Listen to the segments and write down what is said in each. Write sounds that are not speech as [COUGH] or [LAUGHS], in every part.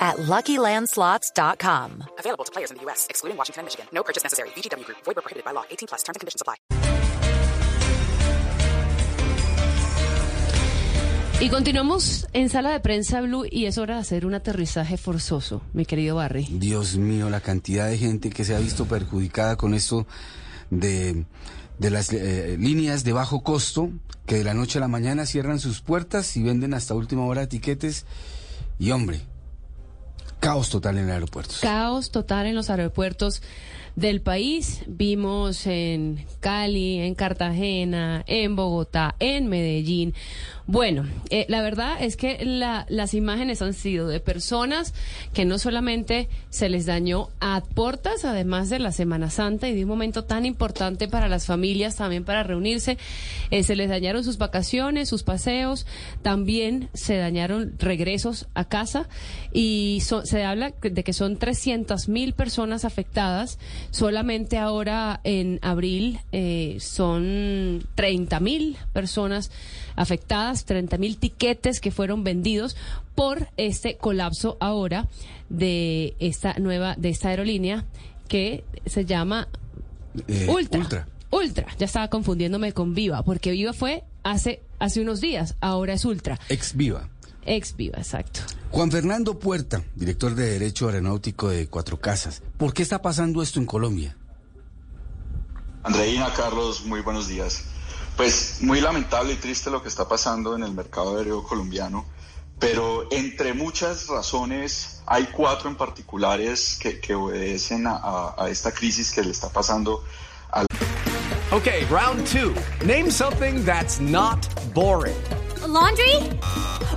at LuckyLandSlots.com. Available to players in the U.S., excluding Washington and Michigan. No purchase necessary. VGW Group. Void where prohibited by law. 18 plus. Terms and conditions apply. Y continuamos en sala de prensa Blue y es hora de hacer un aterrizaje forzoso, mi querido Barry. Dios mío, la cantidad de gente que se ha visto perjudicada con esto de, de las eh, líneas de bajo costo que de la noche a la mañana cierran sus puertas y venden hasta última hora tiquetes. Y hombre, caos total en aeropuertos. Caos total en los aeropuertos del país. Vimos en Cali, en Cartagena, en Bogotá, en Medellín. Bueno, eh, la verdad es que la- las imágenes han sido de personas que no solamente se les dañó a puertas, además de la Semana Santa y de un momento tan importante para las familias, también para reunirse, eh, se les dañaron sus vacaciones, sus paseos, también se dañaron regresos a casa y se habla de que son 300 mil personas afectadas. Solamente ahora en abril eh, son 30 mil personas afectadas, 30 mil tiquetes que fueron vendidos por este colapso ahora de esta nueva, de esta aerolínea que se llama Eh, Ultra. Ultra. Ultra. Ya estaba confundiéndome con Viva, porque Viva fue hace, hace unos días, ahora es Ultra. Ex Viva. Ex Viva, exacto. Juan Fernando Puerta, director de Derecho Aeronáutico de Cuatro Casas. ¿Por qué está pasando esto en Colombia? Andreina, Carlos, muy buenos días. Pues muy lamentable y triste lo que está pasando en el mercado aéreo colombiano, pero entre muchas razones hay cuatro en particulares que, que obedecen a, a- a esta crisis que le está pasando al Okay, round two. Name something that's not boring. A laundry?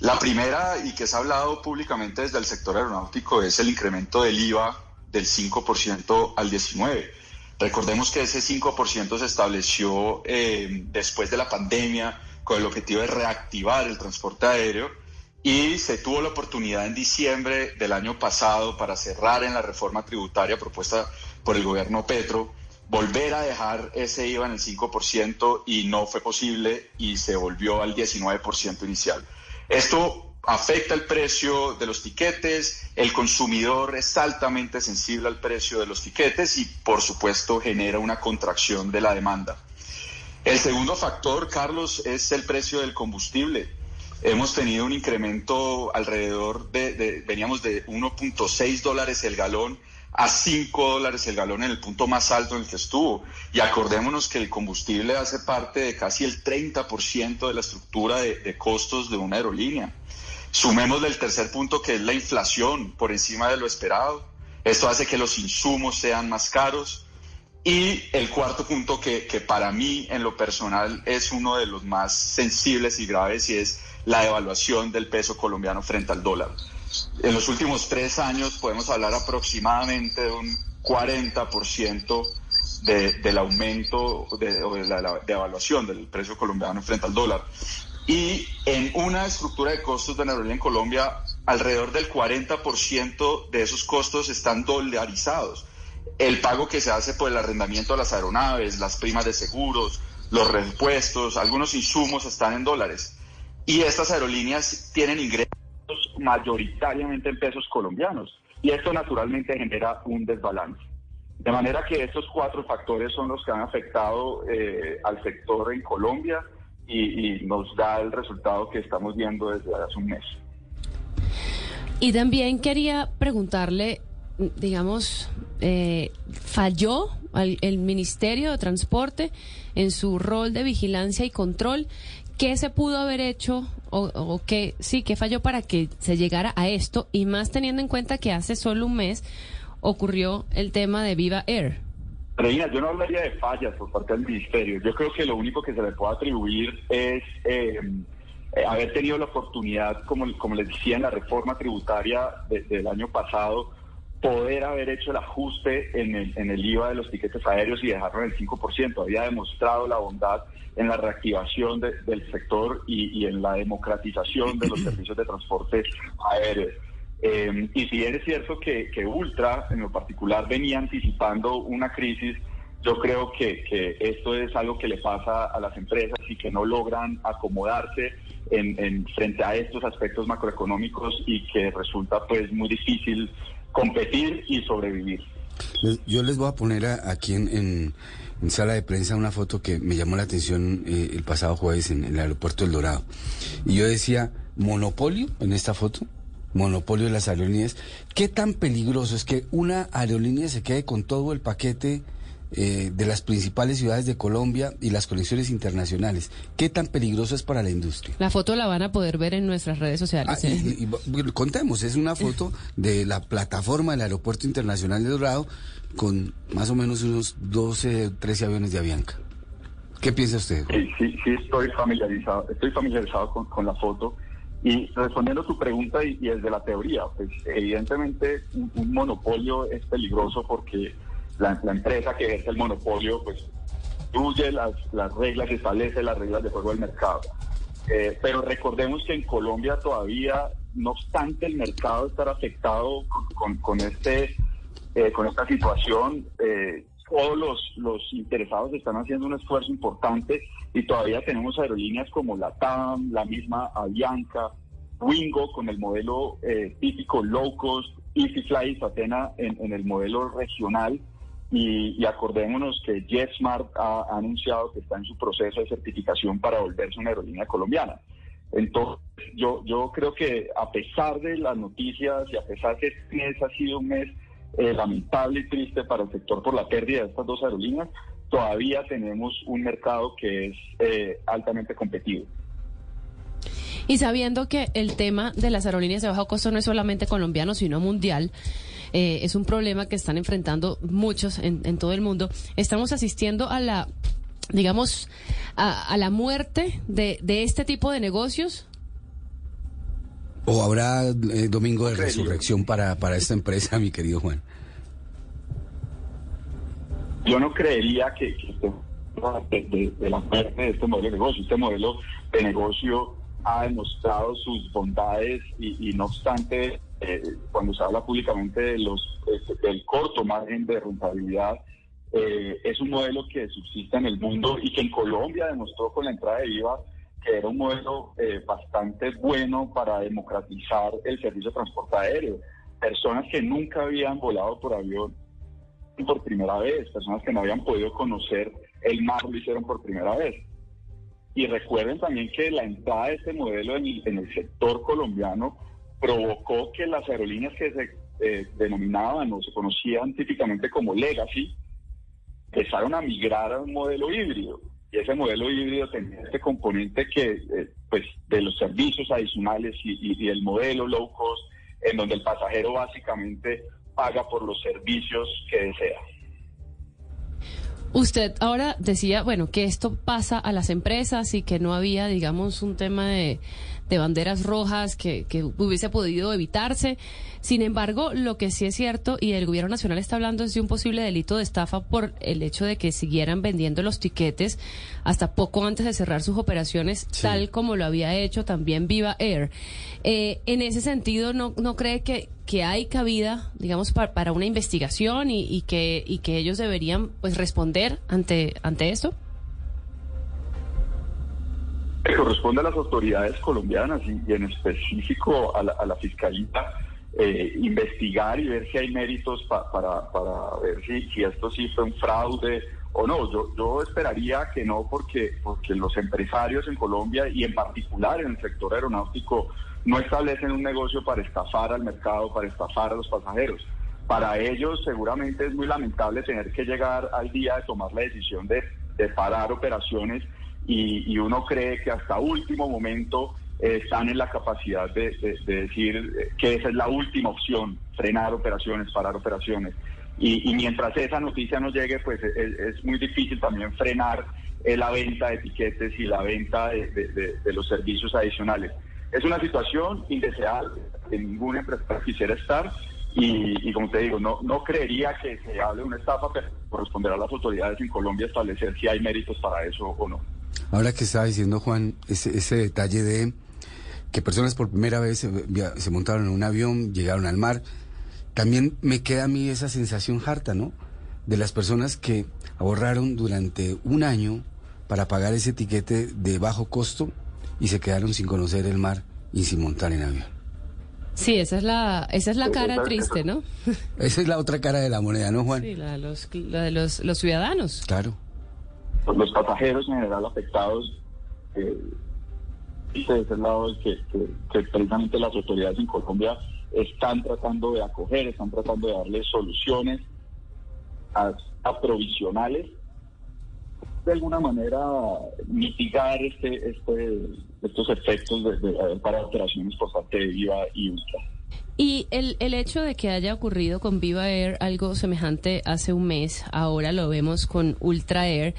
La primera, y que se ha hablado públicamente desde el sector aeronáutico, es el incremento del IVA del 5% al 19%. Recordemos que ese 5% se estableció eh, después de la pandemia con el objetivo de reactivar el transporte aéreo y se tuvo la oportunidad en diciembre del año pasado para cerrar en la reforma tributaria propuesta por el gobierno Petro, volver a dejar ese IVA en el 5% y no fue posible y se volvió al 19% inicial. Esto afecta el precio de los tiquetes, el consumidor es altamente sensible al precio de los tiquetes y por supuesto genera una contracción de la demanda. El segundo factor, Carlos, es el precio del combustible. Hemos tenido un incremento alrededor de, de- veníamos de 1.6 dólares el galón a 5 dólares el galón en el punto más alto en el que estuvo. Y acordémonos que el combustible hace parte de casi el 30% de la estructura de, de costos de una aerolínea. Sumémosle el tercer punto que es la inflación por encima de lo esperado. Esto hace que los insumos sean más caros. Y el cuarto punto que, que para mí en lo personal es uno de los más sensibles y graves y es la devaluación del peso colombiano frente al dólar. En los últimos tres años podemos hablar aproximadamente de un 40% de, del aumento de, o de la, del precio colombiano frente al dólar. Y en una estructura de costos de aerolínea en Colombia, alrededor del 40% de esos costos están dolarizados. El pago que se hace por el arrendamiento de las aeronaves, las primas de seguros, los repuestos, algunos insumos están en dólares. Y estas aerolíneas tienen ingresos mayoritariamente en pesos colombianos. Y esto naturalmente genera un desbalance. De manera que estos cuatro factores son los que han afectado eh, al sector en Colombia y, nos da el resultado que estamos viendo desde hace un mes. Y también quería preguntarle, digamos, eh, ¿falló al- el Ministerio de Transporte en su rol de vigilancia y control? ¿Qué se pudo haber hecho o, qué, sí, qué falló para que se llegara a esto? Y más teniendo en cuenta que hace solo un mes ocurrió el tema de Viva Air. Reina, yo no hablaría de fallas por parte del ministerio. Yo creo que lo único que se le puede atribuir es eh, eh, haber tenido la oportunidad, como, como les decía en la reforma tributaria de- del año pasado, poder haber hecho el ajuste en el, en el IVA de los tiquetes aéreos y dejarlo en el 5%. Había demostrado la bondad en la reactivación de- del sector y, y en la democratización de los [CLEARS THROAT] servicios de transporte aéreo. Eh, y si bien es cierto que, que Ultra, en lo particular, venía anticipando una crisis, yo creo que, que esto es algo que le pasa a las empresas y que no logran acomodarse en, en- frente a estos aspectos macroeconómicos y que resulta pues muy difícil competir y sobrevivir. Yo les voy a poner a- aquí en, en- en sala de prensa una foto que me llamó la atención eh, el pasado jueves en, el aeropuerto El Dorado. Y yo decía, monopolio en esta foto, monopolio de las aerolíneas. ¿Qué tan peligroso es que una aerolínea se quede con todo el paquete eh, de las principales ciudades de Colombia y las conexiones internacionales? ¿Qué tan peligroso es para la industria? La foto la van a poder ver en nuestras redes sociales. Ah, ¿eh? y- y- bueno, contemos, es una foto [LAUGHS] de la plataforma del Aeropuerto Internacional de Dorado con más o menos unos 12, 13 aviones de Avianca. ¿Qué piensa usted? Sí, sí, sí estoy familiarizado, estoy familiarizado con, con la foto. Y respondiendo a tu pregunta y, y desde la teoría, pues evidentemente un, un monopolio es peligroso porque la, empresa que ejerce el monopolio pues incluye las, las reglas, establece las reglas de juego del mercado. Eh, pero recordemos que en Colombia todavía, no obstante el mercado estar afectado con, con- este, eh, con esta situación, eh, todos los, los interesados están haciendo un esfuerzo importante y todavía tenemos aerolíneas como la TAM, la misma Avianca, Wingo con el modelo típico low cost, EasyFly y Satena en, en el modelo regional. Y, y acordémonos que JetSmart ha, ha anunciado que está en su proceso de certificación para volverse una aerolínea colombiana. Entonces, yo, yo creo que a pesar de las noticias y a pesar que este mes ha sido un mes eh, lamentable y triste para el sector por la pérdida de estas dos aerolíneas, todavía tenemos un mercado que es eh, altamente competitivo. Y sabiendo que el tema de las aerolíneas de bajo costo no es solamente colombiano, sino mundial, eh, es un problema que están enfrentando muchos en, en todo el mundo, estamos asistiendo a la, digamos, a, a la muerte de, de este tipo de negocios. ¿O habrá eh, domingo de resurrección para, para esta empresa, [LAUGHS] mi querido Juan? Yo no creería que, que de- de la muerte de este modelo de negocio. Este modelo de negocio ha demostrado sus bondades y, no obstante, eh, cuando se habla públicamente de los este, del corto margen de rentabilidad, eh, es un modelo que subsiste en el mundo y que en Colombia demostró con la entrada de IVA que era un modelo eh, bastante bueno para democratizar el servicio de transporte aéreo. Personas que nunca habían volado por avión por primera vez, personas que no habían podido conocer el mar lo hicieron por primera vez. Y recuerden también que la entrada de este modelo en el, sector colombiano provocó que las aerolíneas que se eh, denominaban o se conocían típicamente como legacy empezaron a migrar a un modelo híbrido. Y ese modelo híbrido tenía este componente que, eh, pues, de los servicios adicionales y el modelo low cost, en donde el pasajero básicamente paga por los servicios que desea. Usted ahora decía, bueno, que esto pasa a las empresas y que no había, digamos, un tema de, de banderas rojas que, que hubiese podido evitarse. Sin embargo, lo que sí es cierto, y el gobierno nacional está hablando es de un posible delito de estafa por el hecho de que siguieran vendiendo los tiquetes hasta poco antes de cerrar sus operaciones, Sí. tal como lo había hecho también Viva Air. Eh, en ese sentido, ¿no, no cree que, que hay cabida, digamos, pa- para una investigación y, y que, y que ellos deberían pues responder ante, ante esto? Corresponde a las autoridades colombianas y, en específico a la, a fiscalía eh, investigar y ver si hay méritos pa- para, para ver si, esto sí fue un fraude o no. Yo, yo esperaría que no porque, porque los empresarios en Colombia y en particular en el sector aeronáutico no establecen un negocio para estafar al mercado, para estafar a los pasajeros. Para ellos seguramente es muy lamentable tener que llegar al día de tomar la decisión de, de parar operaciones y, y uno cree que hasta último momento eh, están en la capacidad de, de- de decir eh, que esa es la última opción, frenar operaciones, parar operaciones. Y, y mientras esa noticia no llegue, pues es, es muy difícil también frenar eh, la venta de etiquetes y la venta de los servicios adicionales. Es una situación indeseable que ningún empresario quisiera estar y, y como te digo, no, no creería que se hable de una estafa, pero corresponderá a las autoridades en Colombia establecer si hay méritos para eso o no. Ahora que estaba diciendo Juan, ese, ese detalle de que personas por primera vez se, montaron en un avión, llegaron al mar, también me queda a mí esa sensación harta, ¿no? De las personas que ahorraron durante un año para pagar ese etiquete de bajo costo y se quedaron sin conocer el mar y sin montar en avión. Sí, esa es la, esa es la cara triste, ¿no? Esa es la otra cara de la moneda, ¿no, Juan? Sí, la de los, la de los, los ciudadanos. Claro. Los pasajeros en general afectados, eh, de ese lado que, que- que precisamente las autoridades en Colombia están tratando de acoger, están tratando de darle soluciones a, provisionales, de alguna manera mitigar este, este, estos efectos de, parado operaciones por parte de Viva y Ultra. Y el, el hecho de que haya ocurrido con Viva Air algo semejante hace un mes, ahora lo vemos con Ultra Air.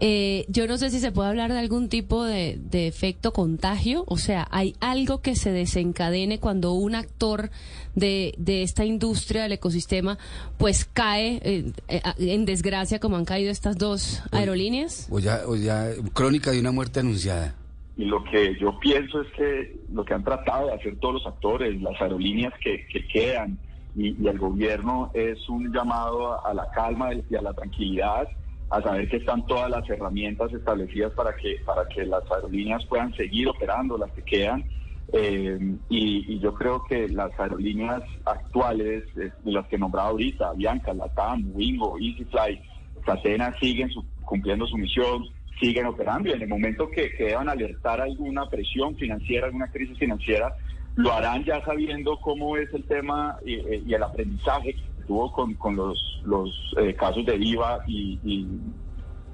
eh, yo no sé si se puede hablar de algún tipo de, de efecto contagio, o sea, hay algo que se desencadene cuando un actor de, de esta industria del ecosistema pues cae eh, eh, en desgracia como han caído estas dos aerolíneas. O ya, o ya, crónica de una muerte anunciada. Y lo que yo pienso es que lo que han tratado de hacer todos los actores, las aerolíneas que, que quedan y, el gobierno es un llamado a, la calma y a la tranquilidad, a saber que están todas las herramientas establecidas para que, para que las aerolíneas puedan seguir operando, las que quedan. Eh, y, y yo creo que las aerolíneas actuales, eh, las que he nombrado ahorita, Bianca, Latam, Wingo, EasyFly, Catena, siguen su- cumpliendo su misión, siguen operando y en el momento que, deban alertar alguna presión financiera, alguna crisis financiera, lo harán ya sabiendo cómo es el tema y, eh, y el aprendizaje que tuvo con, con los, los eh, casos de Viva y, y,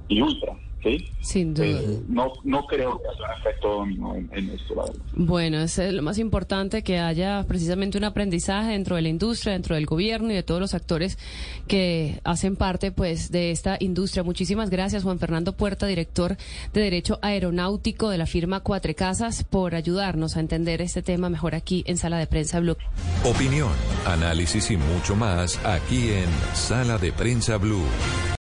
y Ultra. ¿Sí? Sin duda. Eh, no, no creo que haya un efecto dominó en, en esto, la verdad. Bueno, es lo más importante que haya precisamente un aprendizaje dentro de la industria, dentro del gobierno y de todos los actores que hacen parte pues de esta industria. Muchísimas gracias Juan Fernando Puerta, director de Derecho Aeronáutico de la firma Cuatre Casas por ayudarnos a entender este tema mejor aquí en Sala de Prensa Blue. Opinión, análisis y mucho más aquí en Sala de Prensa Blue.